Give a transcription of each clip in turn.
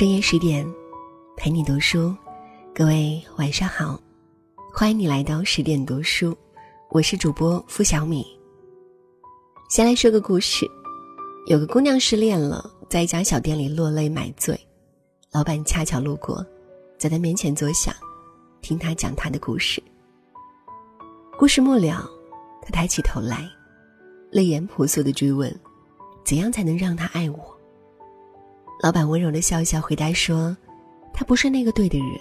深夜十点，陪你读书。各位晚上好，欢迎你来到十点读书，我是主播付小米。先来说个故事：有个姑娘失恋了，在一家小店里落泪买醉，老板恰巧路过，在她面前坐下，听她讲她的故事。故事末了，她抬起头来，泪眼婆娑的追问：“怎样才能让他爱我？”老板温柔的笑一笑回答说：“他不是那个对的人。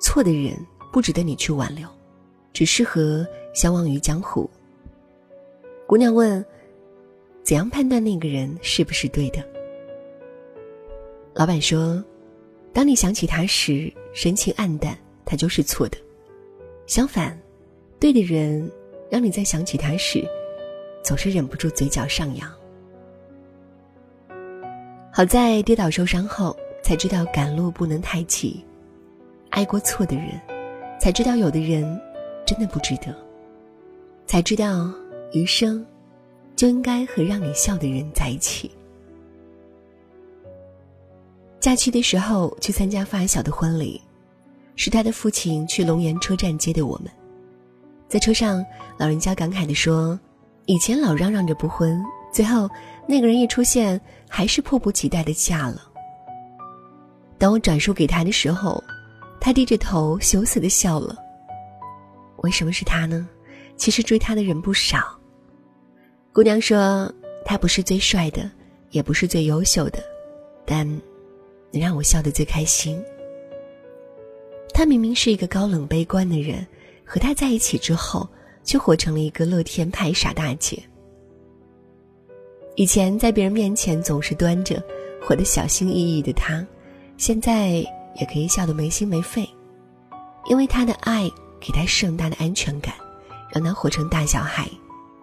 错的人不值得你去挽留，只适合相忘于江湖。”姑娘问：“怎样判断那个人是不是对的？”老板说：“当你想起他时，神情黯淡，他就是错的；相反，对的人，让你在想起他时，总是忍不住嘴角上扬。”好在跌倒受伤后，才知道赶路不能太急；爱过错的人，才知道有的人真的不值得；才知道余生就应该和让你笑的人在一起。假期的时候去参加发小的婚礼，是他的父亲去龙岩车站接的我们。在车上，老人家感慨地说：“以前老嚷嚷着不婚，最后……”那个人一出现，还是迫不及待的嫁了。当我转述给他的时候，他低着头羞涩的笑了。为什么是他呢？其实追他的人不少。姑娘说，他不是最帅的，也不是最优秀的，但能让我笑得最开心。他明明是一个高冷悲观的人，和他在一起之后，却活成了一个乐天派傻大姐。以前在别人面前总是端着，活得小心翼翼的他，现在也可以笑得没心没肺，因为他的爱给他盛大的安全感，让他活成大小孩，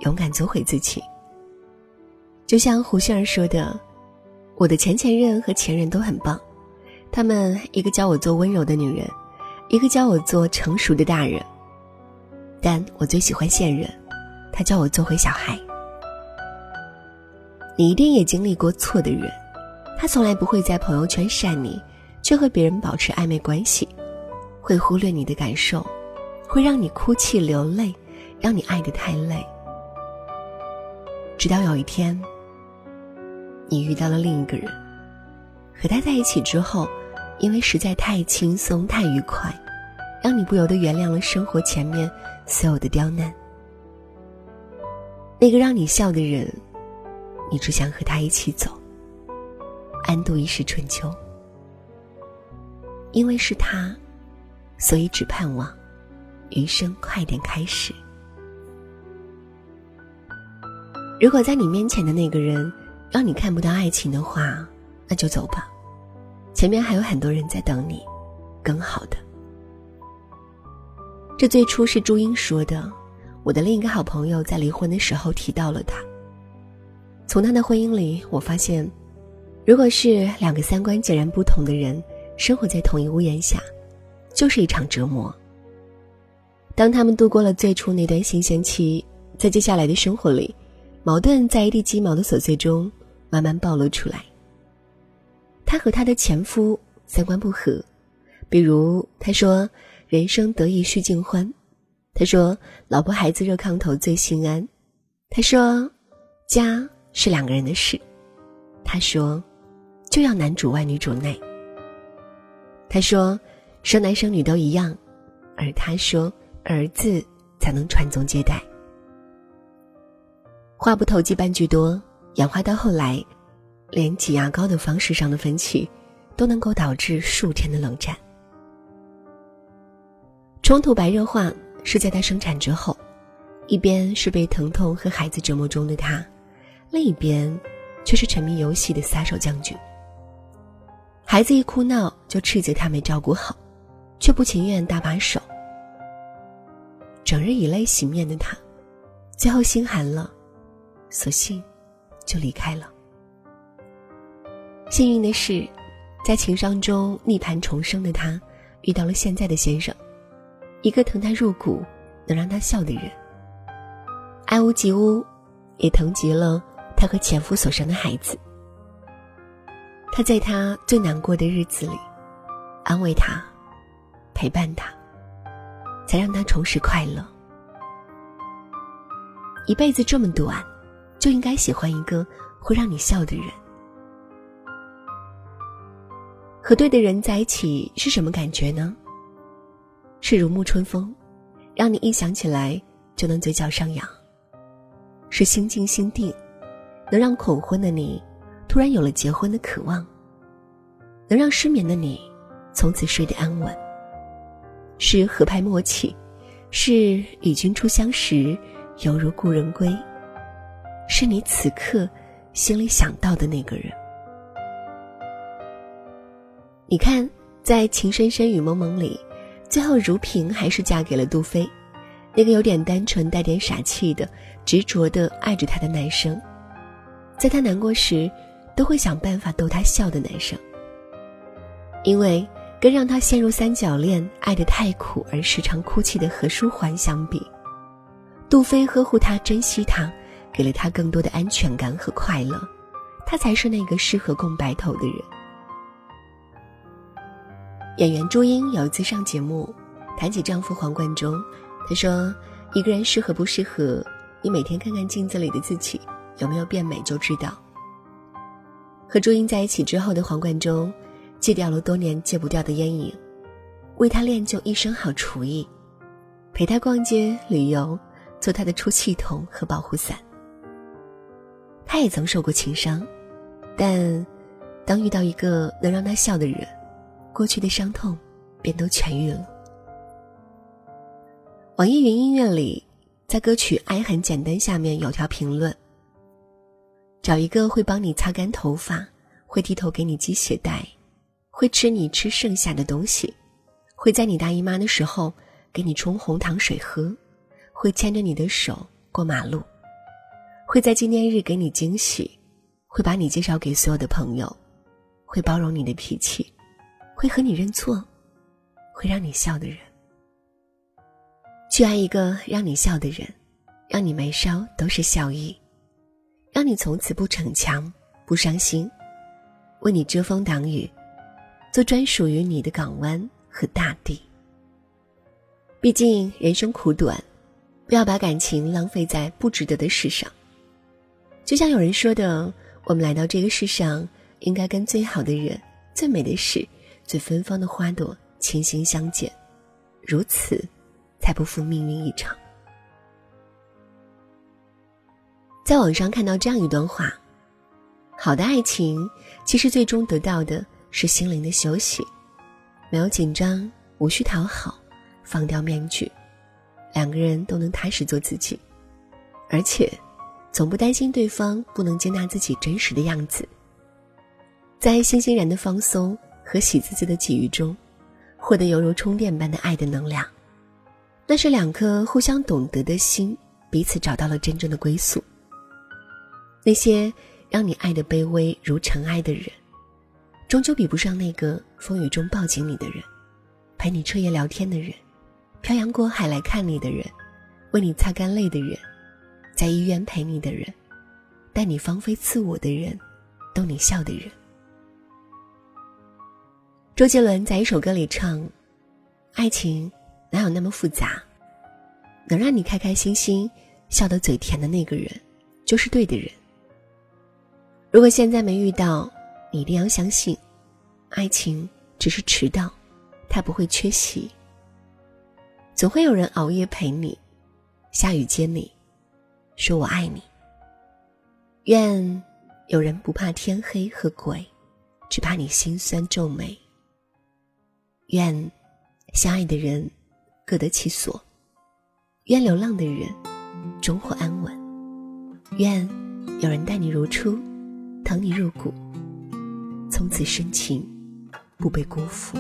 勇敢做回自己。就像胡杏儿说的：“我的前前任和前任都很棒，他们一个教我做温柔的女人，一个教我做成熟的大人，但我最喜欢现任，他教我做回小孩。”你一定也经历过错的人，他从来不会在朋友圈晒你，却和别人保持暧昧关系，会忽略你的感受，会让你哭泣流泪，让你爱得太累。直到有一天，你遇到了另一个人，和他在一起之后，因为实在太轻松太愉快，让你不由得原谅了生活前面所有的刁难。那个让你笑的人。你只想和他一起走，安度一世春秋。因为是他，所以只盼望余生快点开始。如果在你面前的那个人让你看不到爱情的话，那就走吧，前面还有很多人在等你，更好的。这最初是朱茵说的，我的另一个好朋友在离婚的时候提到了他。从他的婚姻里，我发现，如果是两个三观截然不同的人生活在同一屋檐下，就是一场折磨。当他们度过了最初那段新鲜期，在接下来的生活里，矛盾在一地鸡毛的琐碎中慢慢暴露出来。他和他的前夫三观不合，比如他说“人生得意须尽欢”，他说“老婆孩子热炕头最心安”，他说“家”。是两个人的事，他说，就要男主外女主内。他说，生男生女都一样，而他说，儿子才能传宗接代。话不投机半句多，演化到后来，连挤牙膏的方式上的分歧，都能够导致数天的冷战。冲突白热化是在他生产之后，一边是被疼痛和孩子折磨中的他。另一边，却是沉迷游戏的撒手将军。孩子一哭闹，就斥责他没照顾好，却不情愿搭把手。整日以泪洗面的他，最后心寒了，索性就离开了。幸运的是，在情伤中逆盘重生的他，遇到了现在的先生，一个疼他入骨、能让他笑的人。爱屋及乌，也疼极了。她和前夫所生的孩子，他在他最难过的日子里，安慰他，陪伴他，才让他重拾快乐。一辈子这么短，就应该喜欢一个会让你笑的人。和对的人在一起是什么感觉呢？是如沐春风，让你一想起来就能嘴角上扬；是心静心定，能让恐婚的你突然有了结婚的渴望；能让失眠的你从此睡得安稳；是合拍默契，是与君初相识。犹如故人归，是你此刻心里想到的那个人。你看，在《情深深雨蒙蒙》里，最后如萍还是嫁给了杜飞，那个有点单纯、带点傻气的、执着的爱着他的男生，在他难过时，都会想办法逗他笑的男生。因为跟让他陷入三角恋、爱得太苦而时常哭泣的何书桓相比。杜飞呵护他，珍惜他，给了他更多的安全感和快乐，他才是那个适合共白头的人。演员朱茵有一次上节目，谈起丈夫黄贯中，她说：“一个人适合不适合，你每天看看镜子里的自己，有没有变美就知道。”和朱茵在一起之后的黄贯中，戒掉了多年戒不掉的烟瘾，为她练就一身好厨艺，陪她逛街旅游。做他的出气筒和保护伞。他也曾受过情伤，但当遇到一个能让他笑的人，过去的伤痛便都痊愈了。网易云音乐里，在歌曲《爱很简单》下面有条评论：找一个会帮你擦干头发，会低头给你系鞋带，会吃你吃剩下的东西，会在你大姨妈的时候给你冲红糖水喝。会牵着你的手过马路，会在纪念日给你惊喜，会把你介绍给所有的朋友，会包容你的脾气，会和你认错，会让你笑的人。去爱一个让你笑的人，让你眉梢都是笑意，让你从此不逞强不伤心，为你遮风挡雨，做专属于你的港湾和大地。毕竟人生苦短。不要把感情浪费在不值得的事上。就像有人说的，我们来到这个世上，应该跟最好的人、最美的事、最芬芳的花朵倾心相见，如此，才不负命运一场。在网上看到这样一段话：好的爱情，其实最终得到的是心灵的休息，没有紧张，无需讨好，放掉面具。两个人都能踏实做自己，而且从不担心对方不能接纳自己真实的样子。在欣欣然的放松和喜滋滋的给予中，获得犹如充电般的爱的能量，那是两颗互相懂得的心彼此找到了真正的归宿。那些让你爱的卑微如尘埃的人，终究比不上那个风雨中抱紧你的人，陪你彻夜聊天的人。漂洋过海来看你的人，为你擦干泪的人，在医院陪你的人，带你芳菲自我的人，逗你笑的人。周杰伦在一首歌里唱：“爱情哪有那么复杂？能让你开开心心笑得嘴甜的那个人，就是对的人。如果现在没遇到，你一定要相信，爱情只是迟到，它不会缺席。”总会有人熬夜陪你，下雨接你，说我爱你。愿有人不怕天黑和鬼，只怕你心酸皱眉。愿相爱的人各得其所，愿流浪的人终获安稳。愿有人待你如初，疼你入骨，从此深情不被辜负。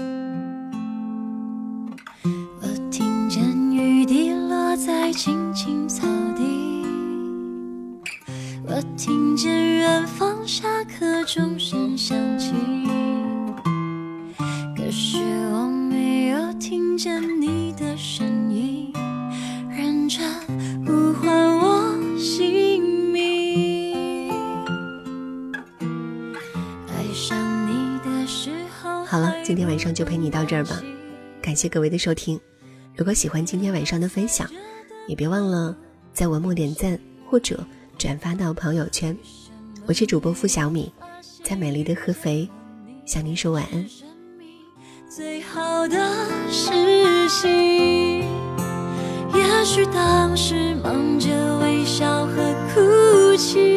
我听见雨滴落在青青草地，我听见远方下课钟声响今天晚上就陪你到这儿吧。感谢各位的收听。如果喜欢今天晚上的分享，也别忘了在文末点赞或者转发到朋友圈。我是主播付小米，在美丽的合肥向您说晚安。最好的事情，也许当时忙着微笑和哭泣，